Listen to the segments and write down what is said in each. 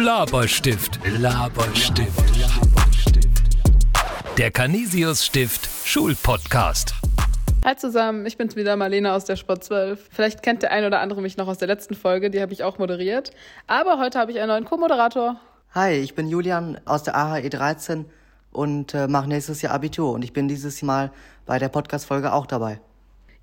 Laberstift, Laberstift, Laberstift. Der Canisius Stift Schulpodcast. Hi zusammen, ich bin's wieder, Marlene aus der Sport 12. Vielleicht kennt der ein oder andere mich noch aus der letzten Folge, die habe ich auch moderiert. Aber heute habe ich einen neuen Co-Moderator. Hi, ich bin Julian aus der AHE 13 und äh, mache nächstes Jahr Abitur und ich bin dieses Mal bei der Podcast-Folge auch dabei.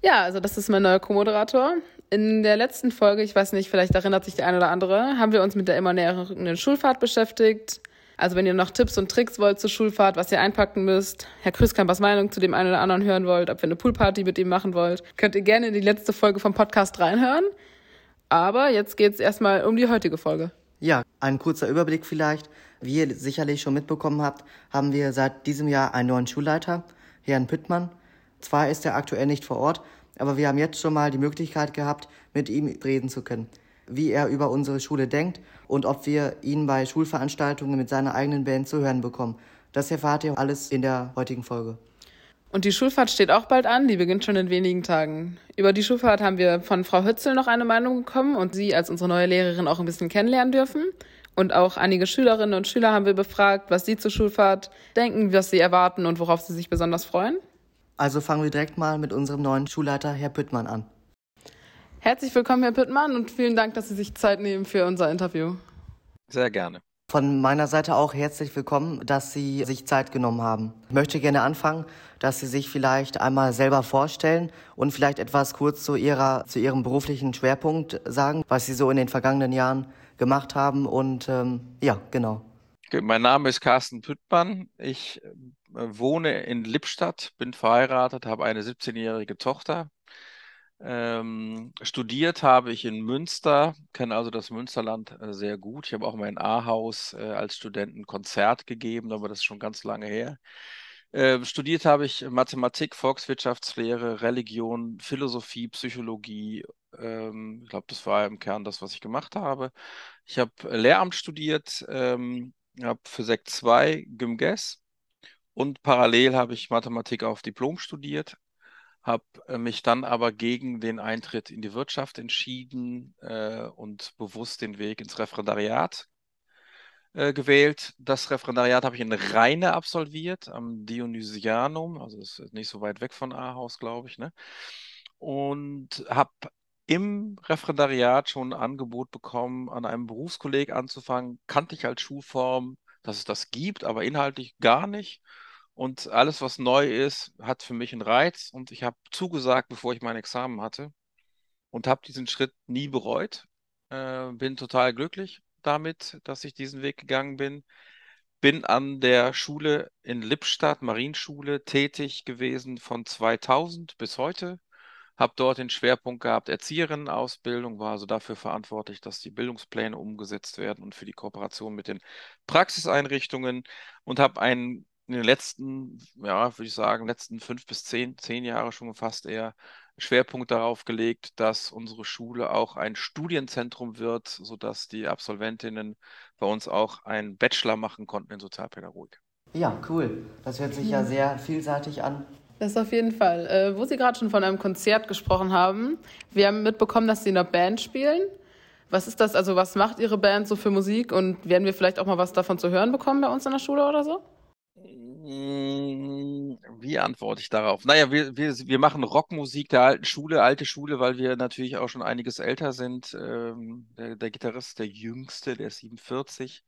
Ja, also das ist mein neuer Co-Moderator. In der letzten Folge, ich weiß nicht, vielleicht erinnert sich der eine oder andere, haben wir uns mit der immer näheren Schulfahrt beschäftigt. Also wenn ihr noch Tipps und Tricks wollt zur Schulfahrt, was ihr einpacken müsst, Herr Krüskampers Meinung zu dem einen oder anderen hören wollt, ob ihr eine Poolparty mit ihm machen wollt, könnt ihr gerne in die letzte Folge vom Podcast reinhören. Aber jetzt geht's erstmal um die heutige Folge. Ja, ein kurzer Überblick vielleicht. Wie ihr sicherlich schon mitbekommen habt, haben wir seit diesem Jahr einen neuen Schulleiter, Herrn Püttmann. Zwar ist er aktuell nicht vor Ort, aber wir haben jetzt schon mal die Möglichkeit gehabt, mit ihm reden zu können, wie er über unsere Schule denkt und ob wir ihn bei Schulveranstaltungen mit seiner eigenen Band zu hören bekommen. Das erfahrt ihr alles in der heutigen Folge. Und die Schulfahrt steht auch bald an, die beginnt schon in wenigen Tagen. Über die Schulfahrt haben wir von Frau Hützel noch eine Meinung bekommen und sie als unsere neue Lehrerin auch ein bisschen kennenlernen dürfen. Und auch einige Schülerinnen und Schüler haben wir befragt, was sie zur Schulfahrt denken, was sie erwarten und worauf sie sich besonders freuen. Also fangen wir direkt mal mit unserem neuen Schulleiter, Herr Püttmann, an. Herzlich willkommen, Herr Püttmann, und vielen Dank, dass Sie sich Zeit nehmen für unser Interview. Sehr gerne. Von meiner Seite auch herzlich willkommen, dass Sie sich Zeit genommen haben. Ich möchte gerne anfangen, dass Sie sich vielleicht einmal selber vorstellen und vielleicht etwas kurz zu, Ihrer, zu Ihrem beruflichen Schwerpunkt sagen, was Sie so in den vergangenen Jahren gemacht haben. Und ähm, ja, genau. Mein Name ist Carsten Püttmann. Ich äh, wohne in Lippstadt, bin verheiratet, habe eine 17-jährige Tochter. Ähm, studiert habe ich in Münster, kenne also das Münsterland äh, sehr gut. Ich habe auch mal in Ahaus äh, als Student ein Konzert gegeben, aber das ist schon ganz lange her. Äh, studiert habe ich Mathematik, Volkswirtschaftslehre, Religion, Philosophie, Psychologie. Ähm, ich glaube, das war im Kern das, was ich gemacht habe. Ich habe Lehramt studiert, ähm, habe Physik 2 GymGes und parallel habe ich Mathematik auf Diplom studiert, habe äh, mich dann aber gegen den Eintritt in die Wirtschaft entschieden äh, und bewusst den Weg ins Referendariat äh, gewählt. Das Referendariat habe ich in Rheine absolviert, am Dionysianum, also ist nicht so weit weg von Ahaus, glaube ich, ne? Und habe im Referendariat schon ein Angebot bekommen, an einem Berufskolleg anzufangen. Kannte ich als Schulform, dass es das gibt, aber inhaltlich gar nicht. Und alles, was neu ist, hat für mich einen Reiz. Und ich habe zugesagt, bevor ich mein Examen hatte. Und habe diesen Schritt nie bereut. Äh, bin total glücklich damit, dass ich diesen Weg gegangen bin. Bin an der Schule in Lippstadt, Marienschule, tätig gewesen von 2000 bis heute. Habe dort den Schwerpunkt gehabt, Erzieherinnenausbildung, war also dafür verantwortlich, dass die Bildungspläne umgesetzt werden und für die Kooperation mit den Praxiseinrichtungen und habe einen in den letzten, ja, würde ich sagen, letzten fünf bis zehn, zehn Jahre schon fast eher Schwerpunkt darauf gelegt, dass unsere Schule auch ein Studienzentrum wird, sodass die Absolventinnen bei uns auch einen Bachelor machen konnten in Sozialpädagogik. Ja, cool. Das hört sich ja mhm. sehr vielseitig an. Das auf jeden Fall. Äh, wo Sie gerade schon von einem Konzert gesprochen haben, wir haben mitbekommen, dass Sie in einer Band spielen. Was ist das? Also was macht Ihre Band so für Musik und werden wir vielleicht auch mal was davon zu hören bekommen bei uns in der Schule oder so? Hm, wie antworte ich darauf? Naja, wir, wir, wir machen Rockmusik der alten Schule, alte Schule, weil wir natürlich auch schon einiges älter sind. Ähm, der, der Gitarrist, der Jüngste, der ist 47.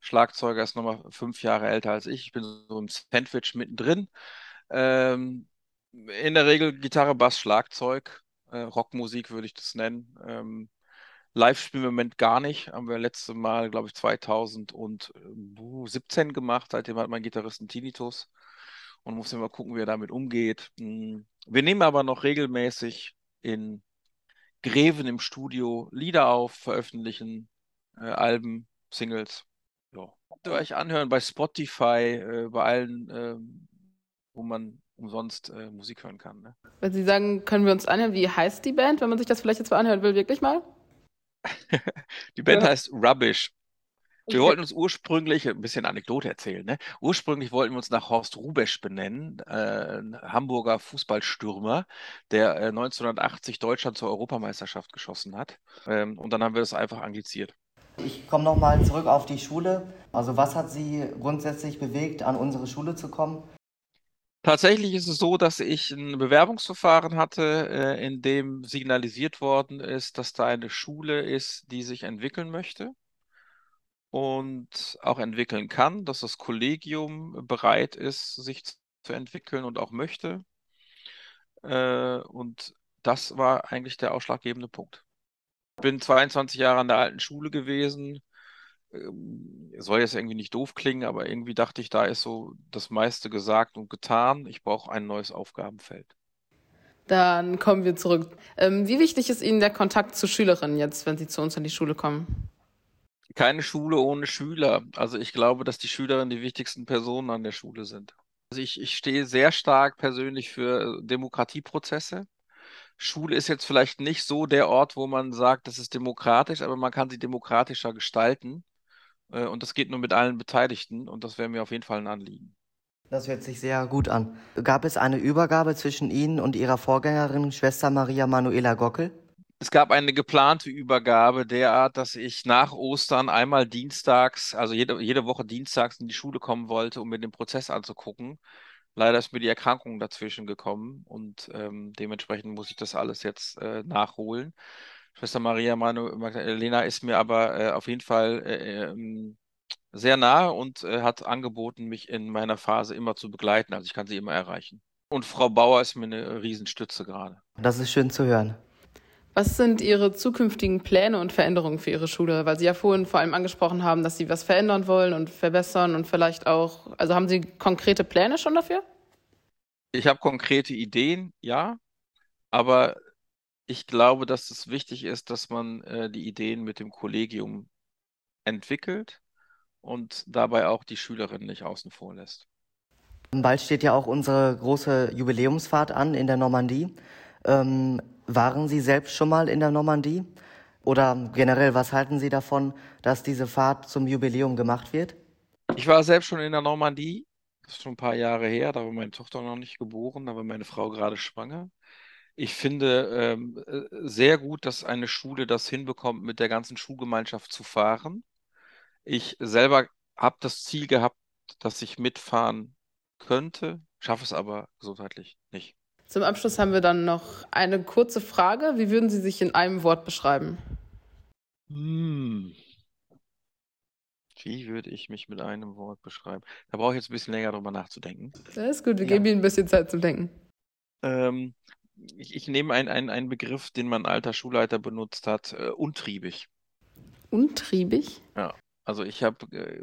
Schlagzeuger ist nochmal fünf Jahre älter als ich. Ich bin so im Sandwich mittendrin. Ähm, in der Regel Gitarre, Bass, Schlagzeug. Äh, Rockmusik würde ich das nennen. Ähm, Live spielen wir im Moment gar nicht. Haben wir letzte Mal, glaube ich, 2017 gemacht. Seitdem hat mein Gitarrist einen Tinnitus und muss immer gucken, wie er damit umgeht. Hm. Wir nehmen aber noch regelmäßig in Greven im Studio Lieder auf, veröffentlichen äh, Alben, Singles. Ja. Könnt ihr euch anhören bei Spotify, äh, bei allen, äh, wo man umsonst äh, Musik hören kann. Ne? Wenn Sie sagen, können wir uns anhören, wie heißt die Band, wenn man sich das vielleicht jetzt mal anhören will, wirklich mal? Die Band ja. heißt Rubbish. Wir wollten uns ursprünglich, ein bisschen Anekdote erzählen, ne? ursprünglich wollten wir uns nach Horst Rubesch benennen, äh, ein Hamburger Fußballstürmer, der äh, 1980 Deutschland zur Europameisterschaft geschossen hat. Ähm, und dann haben wir das einfach angliziert. Ich komme nochmal zurück auf die Schule. Also was hat Sie grundsätzlich bewegt, an unsere Schule zu kommen? Tatsächlich ist es so, dass ich ein Bewerbungsverfahren hatte, äh, in dem signalisiert worden ist, dass da eine Schule ist, die sich entwickeln möchte und auch entwickeln kann, dass das Kollegium bereit ist, sich zu entwickeln und auch möchte. Äh, und das war eigentlich der ausschlaggebende Punkt. Ich bin 22 Jahre an der alten Schule gewesen. Ähm, soll jetzt irgendwie nicht doof klingen, aber irgendwie dachte ich, da ist so das meiste gesagt und getan. Ich brauche ein neues Aufgabenfeld. Dann kommen wir zurück. Ähm, wie wichtig ist Ihnen der Kontakt zu Schülerinnen jetzt, wenn Sie zu uns in die Schule kommen? Keine Schule ohne Schüler. Also ich glaube, dass die Schülerinnen die wichtigsten Personen an der Schule sind. Also ich, ich stehe sehr stark persönlich für Demokratieprozesse. Schule ist jetzt vielleicht nicht so der Ort, wo man sagt, das ist demokratisch, aber man kann sie demokratischer gestalten. Äh, und das geht nur mit allen Beteiligten und das wäre mir auf jeden Fall ein Anliegen. Das hört sich sehr gut an. Gab es eine Übergabe zwischen Ihnen und Ihrer Vorgängerin, Schwester Maria Manuela Gockel? Es gab eine geplante Übergabe derart, dass ich nach Ostern einmal dienstags, also jede, jede Woche dienstags in die Schule kommen wollte, um mir den Prozess anzugucken. Leider ist mir die Erkrankung dazwischen gekommen und ähm, dementsprechend muss ich das alles jetzt äh, nachholen. Schwester Maria Magdalena ist mir aber äh, auf jeden Fall äh, ähm, sehr nahe und äh, hat angeboten, mich in meiner Phase immer zu begleiten. Also ich kann sie immer erreichen. Und Frau Bauer ist mir eine Riesenstütze gerade. Das ist schön zu hören. Was sind Ihre zukünftigen Pläne und Veränderungen für Ihre Schule? Weil Sie ja vorhin vor allem angesprochen haben, dass Sie was verändern wollen und verbessern und vielleicht auch, also haben Sie konkrete Pläne schon dafür? Ich habe konkrete Ideen, ja, aber ich glaube, dass es wichtig ist, dass man äh, die Ideen mit dem Kollegium entwickelt und dabei auch die Schülerinnen nicht außen vor lässt. Bald steht ja auch unsere große Jubiläumsfahrt an in der Normandie. Ähm, waren Sie selbst schon mal in der Normandie? Oder generell, was halten Sie davon, dass diese Fahrt zum Jubiläum gemacht wird? Ich war selbst schon in der Normandie. Das ist schon ein paar Jahre her. Da war meine Tochter noch nicht geboren, da war meine Frau gerade schwanger. Ich finde ähm, äh, sehr gut, dass eine Schule das hinbekommt, mit der ganzen Schulgemeinschaft zu fahren. Ich selber habe das Ziel gehabt, dass ich mitfahren könnte, schaffe es aber gesundheitlich nicht. Zum Abschluss haben wir dann noch eine kurze Frage. Wie würden Sie sich in einem Wort beschreiben? Hm. Wie würde ich mich mit einem Wort beschreiben? Da brauche ich jetzt ein bisschen länger drüber nachzudenken. Das ist gut, wir ja. geben Ihnen ein bisschen Zeit zum Denken. Ähm, ich, ich, nehme einen, einen Begriff, den mein alter Schulleiter benutzt hat, äh, untriebig. Untriebig? Ja, also ich habe äh,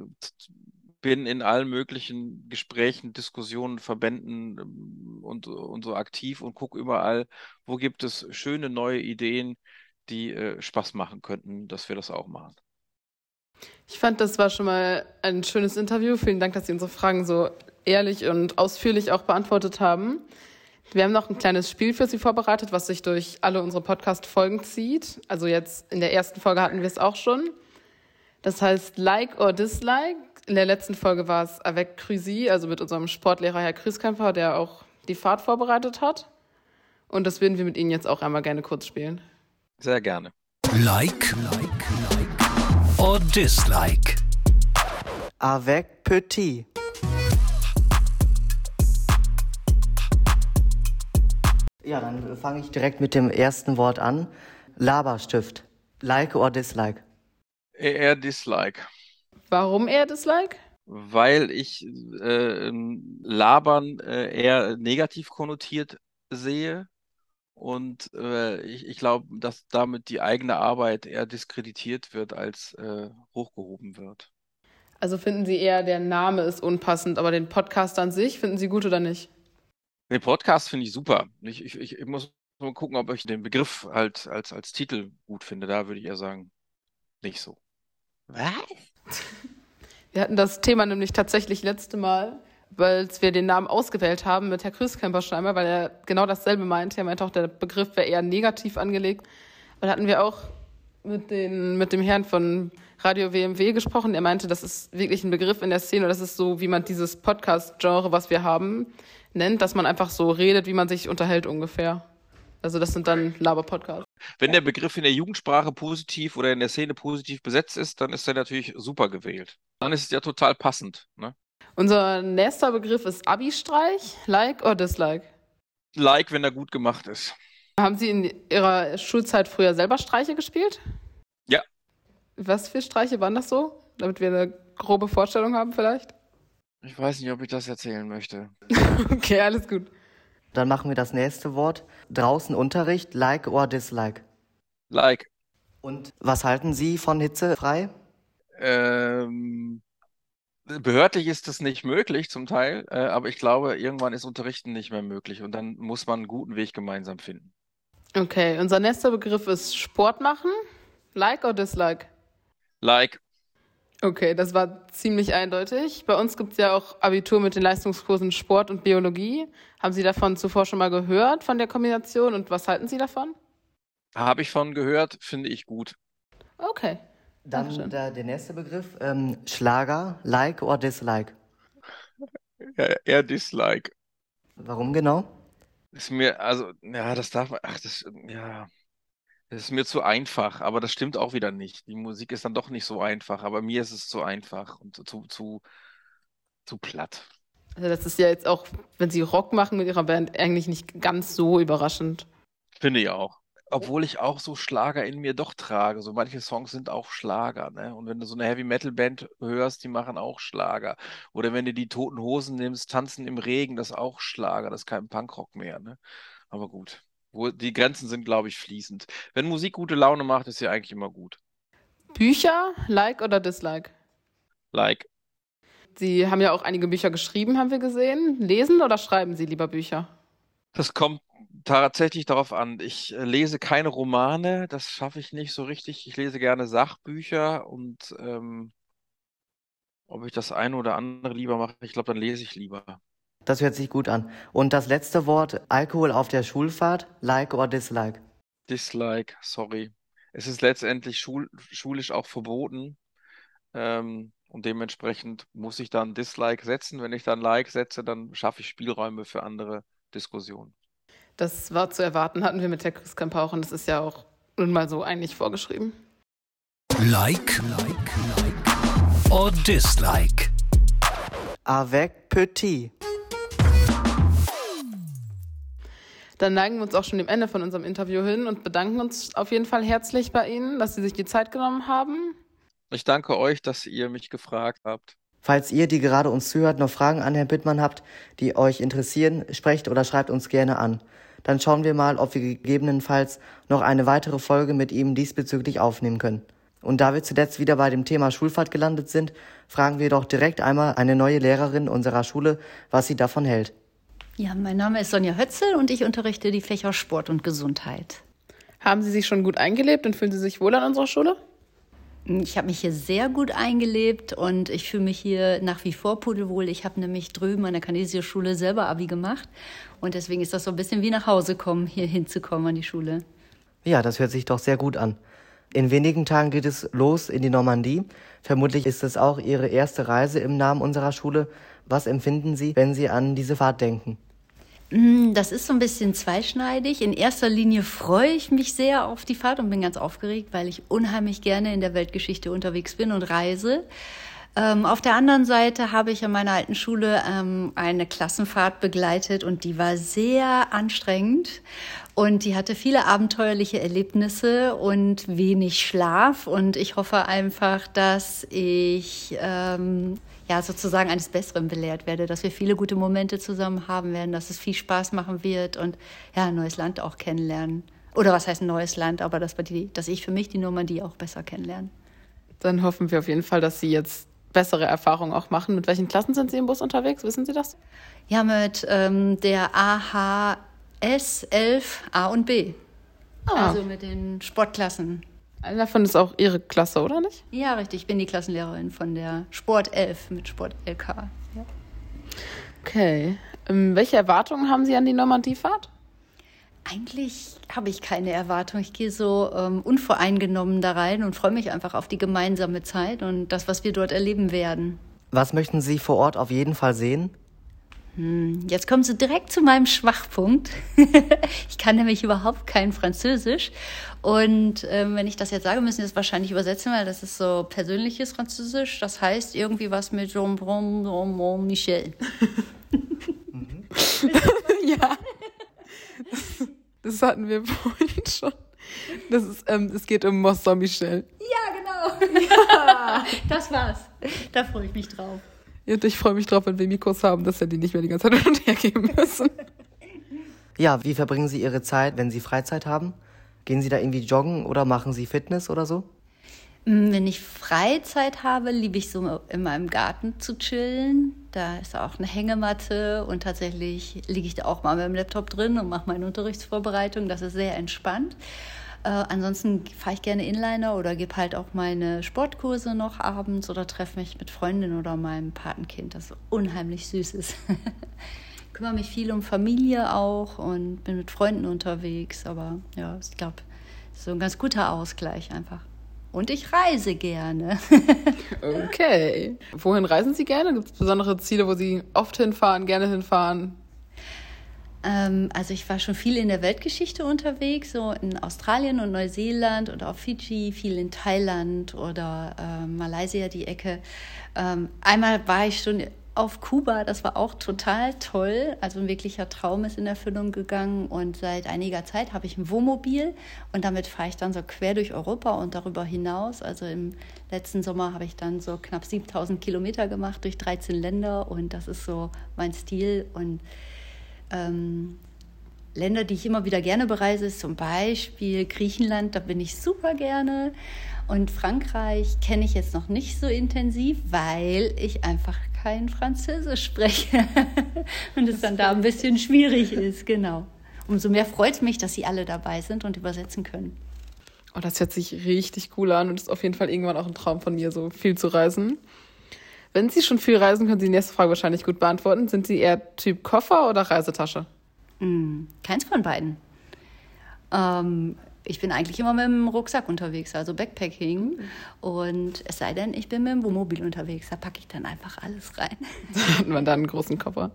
bin in allen möglichen Gesprächen, Diskussionen, Verbänden ähm, und, und so aktiv und gucke überall, wo gibt es schöne neue Ideen, die äh, Spaß machen könnten, dass wir das auch machen. Ich fand, das war schon mal ein schönes Interview. Vielen Dank, dass Sie unsere Fragen so ehrlich und ausführlich auch beantwortet haben. Wir haben noch ein kleines Spiel für Sie vorbereitet, was sich durch alle unsere Podcast-Folgen zieht. Also jetzt in der ersten Folge hatten wir es auch schon. Das heißt Like or Dislike. In der letzten Folge war es Avec Cruzy, also mit unserem Sportlehrer Herr Krüskämpfer, der auch die Fahrt vorbereitet hat. Und das würden wir mit Ihnen jetzt auch einmal gerne kurz spielen. Sehr gerne. Like, like, like or dislike. Avec Petit. Ja, dann fange ich direkt mit dem ersten Wort an. Laberstift. Like or dislike? Eher dislike. Warum eher Dislike? Weil ich äh, Labern äh, eher negativ konnotiert sehe und äh, ich, ich glaube, dass damit die eigene Arbeit eher diskreditiert wird, als äh, hochgehoben wird. Also finden Sie eher, der Name ist unpassend, aber den Podcast an sich finden Sie gut oder nicht? Den Podcast finde ich super. Ich, ich, ich muss mal gucken, ob ich den Begriff halt als, als Titel gut finde. Da würde ich eher sagen, nicht so. Was? Wir hatten das Thema nämlich tatsächlich letzte Mal, weil wir den Namen ausgewählt haben mit Herr Krüskämper weil er genau dasselbe meinte. Er meinte auch, der Begriff wäre eher negativ angelegt. Und hatten wir auch mit, den, mit dem Herrn von Radio WMW gesprochen. Er meinte, das ist wirklich ein Begriff in der Szene. Das ist so, wie man dieses Podcast-Genre, was wir haben, nennt, dass man einfach so redet, wie man sich unterhält ungefähr. Also das sind dann Laber-Podcasts. Wenn der Begriff in der Jugendsprache positiv oder in der Szene positiv besetzt ist, dann ist er natürlich super gewählt. Dann ist es ja total passend. Ne? Unser nächster Begriff ist Abi-Streich. Like or dislike? Like, wenn er gut gemacht ist. Haben Sie in Ihrer Schulzeit früher selber Streiche gespielt? Ja. Was für Streiche waren das so? Damit wir eine grobe Vorstellung haben vielleicht? Ich weiß nicht, ob ich das erzählen möchte. okay, alles gut. Dann machen wir das nächste Wort. Draußen Unterricht, like or dislike. Like. Und was halten Sie von hitzefrei? Ähm, behördlich ist das nicht möglich zum Teil, äh, aber ich glaube, irgendwann ist Unterrichten nicht mehr möglich und dann muss man einen guten Weg gemeinsam finden. Okay, unser nächster Begriff ist Sport machen. Like or dislike? Like. Okay, das war ziemlich eindeutig. Bei uns gibt es ja auch Abitur mit den Leistungskursen Sport und Biologie. Haben Sie davon zuvor schon mal gehört, von der Kombination? Und was halten Sie davon? Habe ich von gehört, finde ich gut. Okay. Dann der, der nächste Begriff, ähm, Schlager, like or dislike. Ja, eher Dislike. Warum genau? Ist mir, also, ja, das darf man, ach, das, ja, das ist mir zu einfach, aber das stimmt auch wieder nicht. Die Musik ist dann doch nicht so einfach, aber mir ist es zu einfach und zu, zu, zu platt. Also das ist ja jetzt auch, wenn Sie Rock machen mit Ihrer Band, eigentlich nicht ganz so überraschend. Finde ich auch. Obwohl ich auch so Schlager in mir doch trage. So manche Songs sind auch Schlager, ne? Und wenn du so eine Heavy Metal Band hörst, die machen auch Schlager. Oder wenn du die Toten Hosen nimmst, Tanzen im Regen, das ist auch Schlager, das ist kein Punkrock mehr, ne? Aber gut. Wo, die Grenzen sind, glaube ich, fließend. Wenn Musik gute Laune macht, ist sie eigentlich immer gut. Bücher, like oder dislike? Like. Sie haben ja auch einige Bücher geschrieben, haben wir gesehen. Lesen oder schreiben Sie lieber Bücher? Das kommt tatsächlich darauf an. Ich äh, lese keine Romane, das schaffe ich nicht so richtig. Ich lese gerne Sachbücher und ähm, ob ich das eine oder andere lieber mache, ich glaube, dann lese ich lieber. Das hört sich gut an. Und das letzte Wort, Alkohol auf der Schulfahrt, like or dislike. Dislike, sorry. Es ist letztendlich schul schulisch auch verboten. Ähm, und dementsprechend muss ich dann Dislike setzen. Wenn ich dann Like setze, dann schaffe ich Spielräume für andere Diskussionen. Das war zu erwarten, hatten wir mit der Christkamp auch und das ist ja auch nun mal so eigentlich vorgeschrieben. Like, like, like. Or dislike. Avec petit. Dann neigen wir uns auch schon dem Ende von unserem Interview hin und bedanken uns auf jeden Fall herzlich bei Ihnen, dass Sie sich die Zeit genommen haben. Ich danke euch, dass ihr mich gefragt habt. Falls ihr, die gerade uns zuhört, noch Fragen an Herrn Bittmann habt, die euch interessieren, sprecht oder schreibt uns gerne an. Dann schauen wir mal, ob wir gegebenenfalls noch eine weitere Folge mit ihm diesbezüglich aufnehmen können. Und da wir zuletzt wieder bei dem Thema Schulfahrt gelandet sind, fragen wir doch direkt einmal eine neue Lehrerin unserer Schule, was sie davon hält. Ja, mein Name ist Sonja Hötzel und ich unterrichte die Fächer Sport und Gesundheit. Haben Sie sich schon gut eingelebt und fühlen Sie sich wohl an unserer Schule? Ich habe mich hier sehr gut eingelebt und ich fühle mich hier nach wie vor pudelwohl. Ich habe nämlich drüben an der Canesier Schule selber Abi gemacht und deswegen ist das so ein bisschen wie nach Hause kommen, hier hinzukommen an die Schule. Ja, das hört sich doch sehr gut an. In wenigen Tagen geht es los in die Normandie. Vermutlich ist es auch Ihre erste Reise im Namen unserer Schule. Was empfinden Sie, wenn Sie an diese Fahrt denken? Mm, Das ist so ein bisschen zweischneidig. In erster Linie freue ich mich sehr auf die Fahrt und bin ganz aufgeregt, weil ich unheimlich gerne in der Weltgeschichte unterwegs bin und reise. Ähm, auf der anderen Seite habe ich an meiner alten Schule ähm, eine Klassenfahrt begleitet und die war sehr anstrengend und die hatte viele abenteuerliche Erlebnisse und wenig Schlaf und ich hoffe einfach, dass ich ähm, ja sozusagen eines Besseren belehrt werde, dass wir viele gute Momente zusammen haben werden, dass es viel Spaß machen wird und ja ein neues Land auch kennenlernen. Oder was heißt ein neues Land, aber dass, die, dass ich für mich die Normandie auch besser kennenlerne. Dann hoffen wir auf jeden Fall, dass Sie jetzt bessere Erfahrungen auch machen. Mit welchen Klassen sind Sie im Bus unterwegs? Wissen Sie das? Ja, mit ähm, der AHS 11 A und B. Ah. Also mit den Sportklassen. Eine davon ist auch Ihre Klasse, oder nicht? Ja, richtig. Ich bin die Klassenlehrerin von der Sport 11 mit Sport LK. Ja. Okay. Ähm, welche Erwartungen haben Sie an die Normandiefahrt? Eigentlich habe ich keine Erwartung. Ich gehe so ähm, unvoreingenommen da rein und freue mich einfach auf die gemeinsame Zeit und das, was wir dort erleben werden. Was möchten Sie vor Ort auf jeden Fall sehen? Hm, jetzt kommen Sie direkt zu meinem Schwachpunkt. ich kann nämlich überhaupt kein Französisch. Und ähm, wenn ich das jetzt sage, müssen Sie es wahrscheinlich übersetzen, weil das ist so persönliches Französisch. Das heißt irgendwie was mit Jean Bon Michel. ja. Das hatten wir vorhin schon. Das ist, ähm, es geht um Mont Saint-Michel. Ja, genau. Ja. Das war's. Da freue ich mich drauf. Und ich freue mich drauf, wenn wir Mikros haben, dass wir die nicht mehr die ganze Zeit hin und her geben müssen. Ja, wie verbringen Sie Ihre Zeit, wenn Sie Freizeit haben? Gehen Sie da irgendwie joggen oder machen Sie Fitness oder so? Mm, wenn ich Freizeit habe, liebe ich so in meinem Garten zu chillen. Da ist auch eine Hängematte und tatsächlich liege ich da auch mal mit dem Laptop drin und mache meine Unterrichtsvorbereitung. Das ist sehr entspannt. Äh, ansonsten fahre ich gerne Inliner oder gebe halt auch meine Sportkurse noch abends oder treffe mich mit Freundinnen oder meinem Patenkind, das unheimlich süß ist. kümmere mich viel um Familie auch und bin mit Freunden unterwegs. Aber ja, ich glaube, so ein ganz guter Ausgleich einfach. Und ich reise gerne. okay. Wohin reisen Sie gerne? Gibt es besondere Ziele, wo Sie oft hinfahren, gerne hinfahren? Ähm, also ich war schon viel in der Weltgeschichte unterwegs, so in Australien und Neuseeland und auf Fiji, viel in Thailand oder äh, Malaysia die Ecke. Ähm, einmal war ich schon auf Kuba, das war auch total toll. Also ein wirklicher Traum ist in Erfüllung gegangen und seit einiger Zeit habe ich ein Wohnmobil und damit fahre ich dann so quer durch Europa und darüber hinaus. Also im letzten Sommer habe ich dann so knapp 7000 Kilometer gemacht durch 13 Länder und das ist so mein Stil und ähm, Länder, die ich immer wieder gerne bereise, zum Beispiel Griechenland, da bin ich super gerne. Und Frankreich kenne ich jetzt noch nicht so intensiv, weil ich einfach kein Französisch spreche und es dann da ein bisschen schwierig ist, genau. Umso mehr freut es mich, dass Sie alle dabei sind und übersetzen können. Oh, das hört sich richtig cool an und ist auf jeden Fall irgendwann auch ein Traum von mir, so viel zu reisen. Wenn Sie schon viel reisen, können Sie die nächste Frage wahrscheinlich gut beantworten. Sind Sie eher Typ Koffer oder Reisetasche? Mm, keins von beiden. Ähm, ich bin eigentlich immer mit dem Rucksack unterwegs, also Backpacking. Und es sei denn, ich bin mit dem Wohnmobil unterwegs, da packe ich dann einfach alles rein. Da hat man dann einen großen Koffer.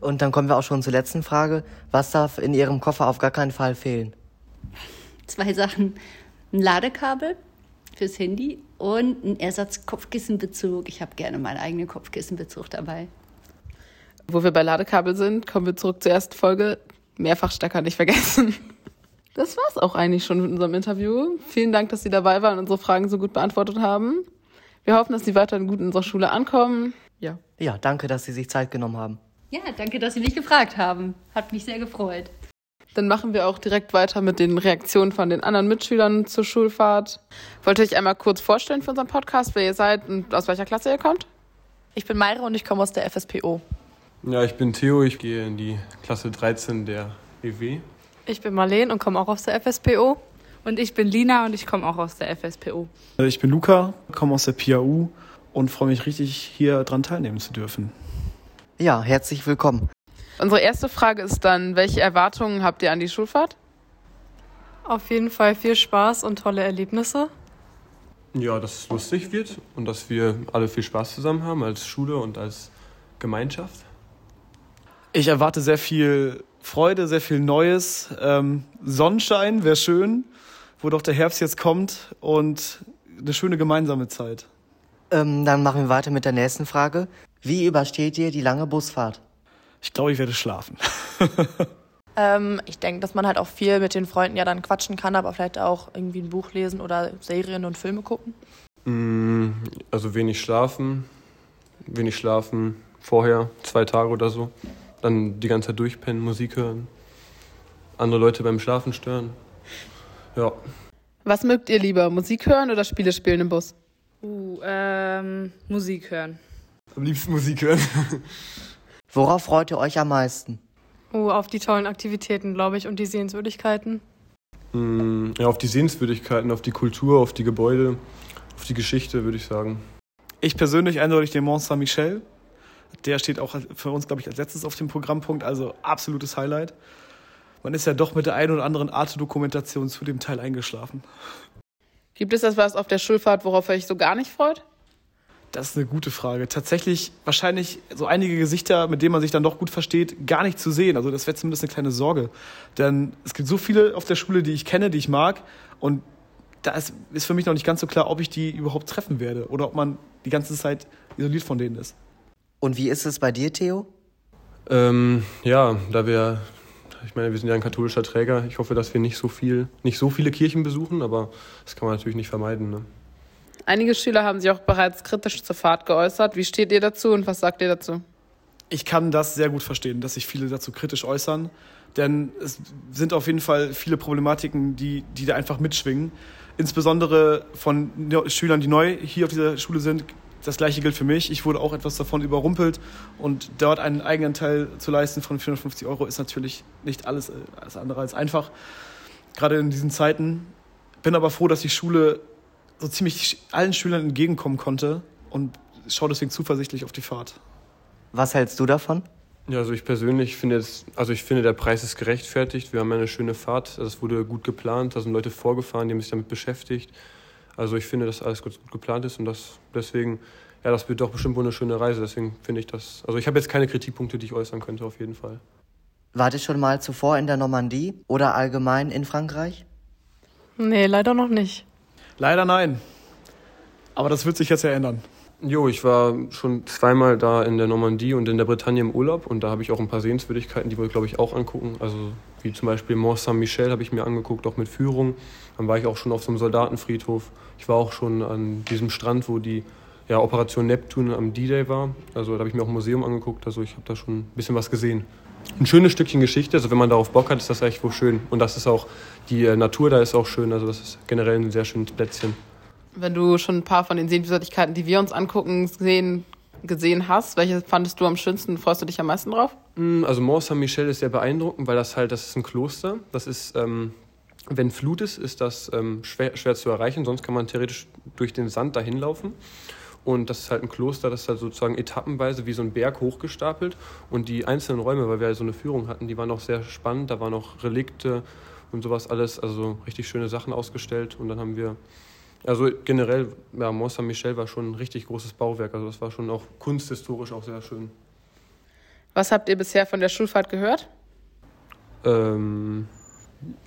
Und dann kommen wir auch schon zur letzten Frage. Was darf in Ihrem Koffer auf gar keinen Fall fehlen? Zwei Sachen. Ein Ladekabel fürs Handy und ein Ersatz-Kopfkissenbezug. Ich habe gerne meinen eigenen Kopfkissenbezug dabei. Wo wir bei Ladekabel sind, kommen wir zurück zur ersten Folge. Mehrfachstecker nicht vergessen. Das war's auch eigentlich schon mit unserem Interview. Vielen Dank, dass Sie dabei waren und unsere Fragen so gut beantwortet haben. Wir hoffen, dass Sie weiterhin gut in unserer Schule ankommen. Ja. Ja, danke, dass Sie sich Zeit genommen haben. Ja, danke, dass Sie mich gefragt haben. Hat mich sehr gefreut. Dann machen wir auch direkt weiter mit den Reaktionen von den anderen Mitschülern zur Schulfahrt. Wollt ihr euch einmal kurz vorstellen für unseren Podcast, wer ihr seid und aus welcher Klasse ihr kommt? Ich bin Mayra und ich komme aus der FSPO. Ja, ich bin Theo, ich gehe in die Klasse 13 der EW. Ich bin Marleen und komme auch aus der FSPO. Und ich bin Lina und ich komme auch aus der FSPO. Ich bin Luca, komme aus der PAU und freue mich richtig, hier dran teilnehmen zu dürfen. Ja, herzlich willkommen. Unsere erste Frage ist dann, welche Erwartungen habt ihr an die Schulfahrt? Auf jeden Fall viel Spaß und tolle Erlebnisse. Ja, dass es lustig wird und dass wir alle viel Spaß zusammen haben als Schule und als Gemeinschaft. Ich erwarte sehr viel Freude, sehr viel Neues. Ähm, Sonnenschein wäre schön, wo doch der Herbst jetzt kommt und eine schöne gemeinsame Zeit. Ähm, dann machen wir weiter mit der nächsten Frage. Wie übersteht ihr die lange Busfahrt? Ich glaube, ich werde schlafen. ähm, ich denke, dass man halt auch viel mit den Freunden ja dann quatschen kann, aber vielleicht auch irgendwie ein Buch lesen oder Serien und Filme gucken. Mm, also wenig schlafen, wenig schlafen vorher, zwei Tage oder so. Dann die ganze Zeit durchpennen, Musik hören, andere Leute beim Schlafen stören. Ja. Was mögt ihr lieber, Musik hören oder Spiele spielen im Bus? Uh, ähm, Musik hören. Am liebsten Musik hören. Worauf freut ihr euch am meisten? Oh, auf die tollen Aktivitäten, glaube ich, und die Sehenswürdigkeiten. Mm, ja, auf die Sehenswürdigkeiten, auf die Kultur, auf die Gebäude, auf die Geschichte, würde ich sagen. Ich persönlich eindeutig den Mont Saint-Michel. Der steht auch für uns, glaube ich, als letztes auf dem Programmpunkt, also absolutes Highlight. Man ist ja doch mit der einen oder anderen Art Dokumentation zu dem Teil eingeschlafen. Gibt es das was auf der Schulfahrt, worauf ihr euch so gar nicht freut? Das ist eine gute Frage. Tatsächlich wahrscheinlich so einige Gesichter, mit denen man sich dann doch gut versteht, gar nicht zu sehen. Also das wäre zumindest eine kleine Sorge. Denn es gibt so viele auf der Schule, die ich kenne, die ich mag. Und da ist, ist für mich noch nicht ganz so klar, ob ich die überhaupt treffen werde oder ob man die ganze Zeit isoliert von denen ist. Und wie ist es bei dir, Theo? Ähm, ja, da wir, ich meine, wir sind ja ein katholischer Träger. Ich hoffe, dass wir nicht so viel, nicht so viele Kirchen besuchen, aber das kann man natürlich nicht vermeiden. Ne? Einige Schüler haben sich auch bereits kritisch zur Fahrt geäußert. Wie steht ihr dazu und was sagt ihr dazu? Ich kann das sehr gut verstehen, dass sich viele dazu kritisch äußern, denn es sind auf jeden Fall viele Problematiken, die, die da einfach mitschwingen. Insbesondere von Schülern, die neu hier auf dieser Schule sind. Das gleiche gilt für mich. Ich wurde auch etwas davon überrumpelt und dort einen Eigenanteil zu leisten von 450 Euro ist natürlich nicht alles, alles andere als einfach, gerade in diesen Zeiten. Bin aber froh, dass die Schule so ziemlich allen Schülern entgegenkommen konnte und schaue deswegen zuversichtlich auf die Fahrt. Was hältst du davon? Ja, also ich persönlich finde jetzt, also ich finde, der Preis ist gerechtfertigt. Wir haben eine schöne Fahrt. Das wurde gut geplant. Da sind Leute vorgefahren, die haben sich damit beschäftigt. Also ich finde, dass alles gut, gut geplant ist und das deswegen, ja, das wird doch bestimmt wohl eine schöne Reise. Deswegen finde ich das. Also ich habe jetzt keine Kritikpunkte, die ich äußern könnte, auf jeden Fall. Wart ihr schon mal zuvor in der Normandie oder allgemein in Frankreich? Nee, leider noch nicht. Leider nein. Aber das wird sich jetzt ja ändern. Jo, ich war schon zweimal da in der Normandie und in der Bretagne im Urlaub und da habe ich auch ein paar Sehenswürdigkeiten, die wollte ich glaube ich auch angucken. Also wie zum Beispiel Mont Saint-Michel habe ich mir angeguckt, auch mit Führung. Dann war ich auch schon auf so einem Soldatenfriedhof. Ich war auch schon an diesem Strand, wo die ja, Operation Neptun am D-Day war. Also da habe ich mir auch ein Museum angeguckt. Also ich habe da schon ein bisschen was gesehen. Ein schönes Stückchen Geschichte. Also wenn man darauf Bock hat, ist das echt wohl schön. Und das ist auch, die äh, Natur da ist auch schön. Also das ist generell ein sehr schönes Plätzchen. Wenn du schon ein paar von den Sehenswürdigkeiten, die wir uns angucken, sehen, gesehen hast, welche fandest du am schönsten? Freust du dich am meisten drauf? Also Mont Saint-Michel ist sehr beeindruckend, weil das halt, das ist ein Kloster. Das ist, ähm, wenn Flut ist, ist das ähm, schwer, schwer zu erreichen. Sonst kann man theoretisch durch den Sand dahin laufen. Und das ist halt ein Kloster, das ist halt sozusagen etappenweise wie so ein Berg hochgestapelt. Und die einzelnen Räume, weil wir halt so eine Führung hatten, die waren auch sehr spannend. Da waren auch Relikte und sowas alles, also richtig schöne Sachen ausgestellt. Und dann haben wir also generell, ja, Mont Saint-Michel war schon ein richtig großes Bauwerk. Also das war schon auch kunsthistorisch auch sehr schön. Was habt ihr bisher von der Schulfahrt gehört? Ähm,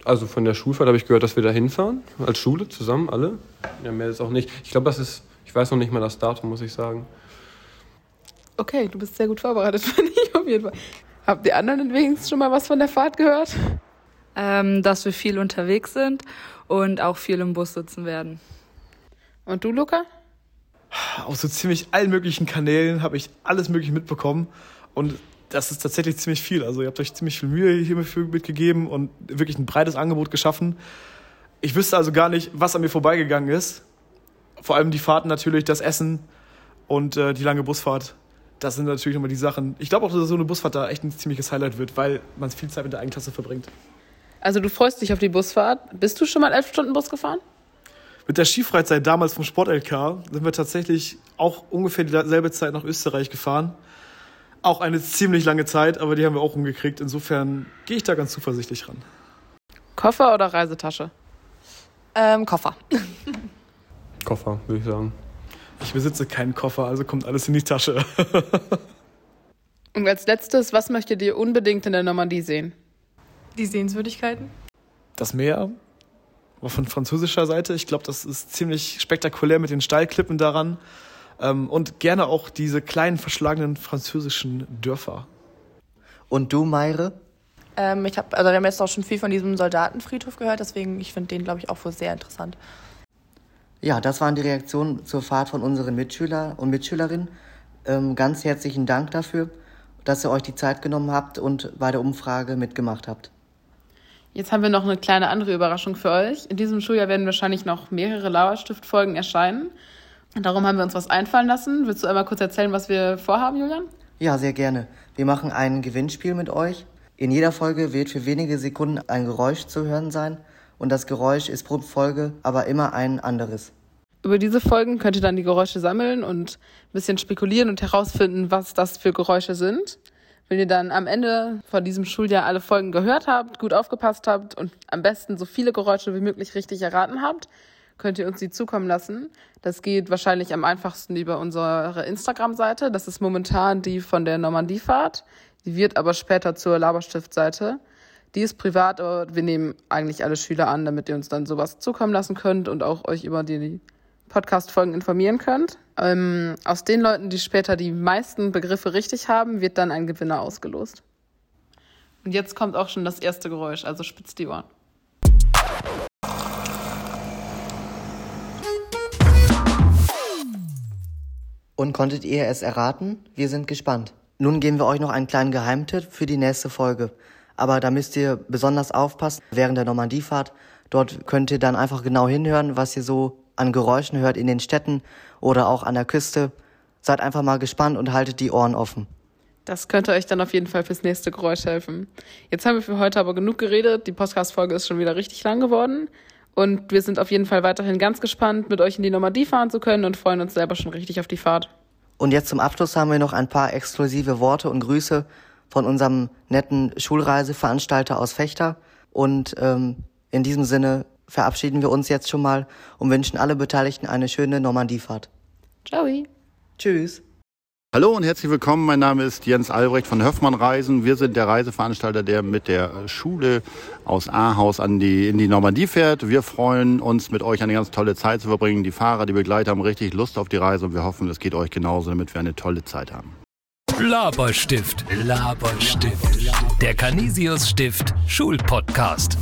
also von der Schulfahrt habe ich gehört, dass wir da hinfahren, als Schule zusammen, alle. Ja, mehr ist auch nicht. Ich glaube, das ist, ich weiß noch nicht mal das Datum, muss ich sagen. Okay, du bist sehr gut vorbereitet, finde ich auf jeden Fall. Habt ihr anderen wenigstens schon mal was von der Fahrt gehört? Ähm, dass wir viel unterwegs sind und auch viel im Bus sitzen werden. Und du, Luca? Aus so ziemlich allen möglichen Kanälen habe ich alles Mögliche mitbekommen. Und das ist tatsächlich ziemlich viel. Also ihr habt euch ziemlich viel Mühe hier mitgegeben und wirklich ein breites Angebot geschaffen. Ich wüsste also gar nicht, was an mir vorbeigegangen ist. Vor allem die Fahrten natürlich, das Essen und äh, die lange Busfahrt. Das sind natürlich immer die Sachen. Ich glaube auch, dass so eine Busfahrt da echt ein ziemliches Highlight wird, weil man viel Zeit mit der Eigenklasse verbringt. Also du freust dich auf die Busfahrt. Bist du schon mal elf Stunden Bus gefahren? Mit der Skifreizeit damals vom Sport-LK sind wir tatsächlich auch ungefähr dieselbe Zeit nach Österreich gefahren. Auch eine ziemlich lange Zeit, aber die haben wir auch umgekriegt. Insofern gehe ich da ganz zuversichtlich ran. Koffer oder Reisetasche? Ähm, Koffer. Koffer, würde ich sagen. Ich besitze keinen Koffer, also kommt alles in die Tasche. Und als letztes, was möchtet ihr unbedingt in der Normandie sehen? Die Sehenswürdigkeiten? Das Meer, aber von französischer Seite. Ich glaube, das ist ziemlich spektakulär mit den Steilklippen daran. Ähm, und gerne auch diese kleinen, verschlagenen französischen Dörfer. Und du, Meire? Ähm, ich hab, also wir haben jetzt auch schon viel von diesem Soldatenfriedhof gehört, deswegen ich finde den, glaube ich, auch wohl sehr interessant. Ja, das waren die Reaktionen zur Fahrt von unseren Mitschüler und Mitschülerinnen. Ähm, ganz herzlichen Dank dafür, dass ihr euch die Zeit genommen habt und bei der Umfrage mitgemacht habt. Jetzt haben wir noch eine kleine andere Überraschung für euch. In diesem Schuljahr werden wahrscheinlich noch mehrere Lauerstift-Folgen erscheinen. Darum haben wir uns was einfallen lassen. Willst du einmal kurz erzählen, was wir vorhaben, Julian? Ja, sehr gerne. Wir machen ein Gewinnspiel mit euch. In jeder Folge wird für wenige Sekunden ein Geräusch zu hören sein. Und das Geräusch ist pro Folge aber immer ein anderes. Über diese Folgen könnt ihr dann die Geräusche sammeln und ein bisschen spekulieren und herausfinden, was das für Geräusche sind. Wenn ihr dann am Ende von diesem Schuljahr alle Folgen gehört habt, gut aufgepasst habt und am besten so viele Geräusche wie möglich richtig erraten habt, könnt ihr uns die zukommen lassen. Das geht wahrscheinlich am einfachsten über unsere Instagram-Seite. Das ist momentan die von der Normandiefahrt. Die wird aber später zur Laberstift-Seite. Die ist privat, aber wir nehmen eigentlich alle Schüler an, damit ihr uns dann sowas zukommen lassen könnt und auch euch über die Podcast-Folgen informieren könnt. Ähm, aus den Leuten, die später die meisten Begriffe richtig haben, wird dann ein Gewinner ausgelost. Und jetzt kommt auch schon das erste Geräusch, also spitzt die Ohren. Und konntet ihr es erraten? Wir sind gespannt. Nun geben wir euch noch einen kleinen Geheimtipp für die nächste Folge. Aber da müsst ihr besonders aufpassen während der Normandiefahrt. Dort könnt ihr dann einfach genau hinhören, was ihr so an Geräuschen hört in den Städten oder auch an der Küste. Seid einfach mal gespannt und haltet die Ohren offen. Das könnte euch dann auf jeden Fall fürs nächste Geräusch helfen. Jetzt haben wir für heute aber genug geredet. Die Podcast-Folge ist schon wieder richtig lang geworden. Und wir sind auf jeden Fall weiterhin ganz gespannt, mit euch in die Normandie fahren zu können und freuen uns selber schon richtig auf die Fahrt. Und jetzt zum Abschluss haben wir noch ein paar exklusive Worte und Grüße von unserem netten Schulreiseveranstalter aus Fechter. Und ähm, in diesem Sinne verabschieden wir uns jetzt schon mal und wünschen alle Beteiligten eine schöne Normandiefahrt. Ciao. Tschüss. Hallo und herzlich willkommen. Mein Name ist Jens Albrecht von Höfmann Reisen. Wir sind der Reiseveranstalter, der mit der Schule aus Ahaus an die, in die Normandie fährt. Wir freuen uns, mit euch eine ganz tolle Zeit zu verbringen. Die Fahrer, die Begleiter haben richtig Lust auf die Reise und wir hoffen, es geht euch genauso, damit wir eine tolle Zeit haben. Laberstift, Laberstift. Der Canisius Stift Schulpodcast.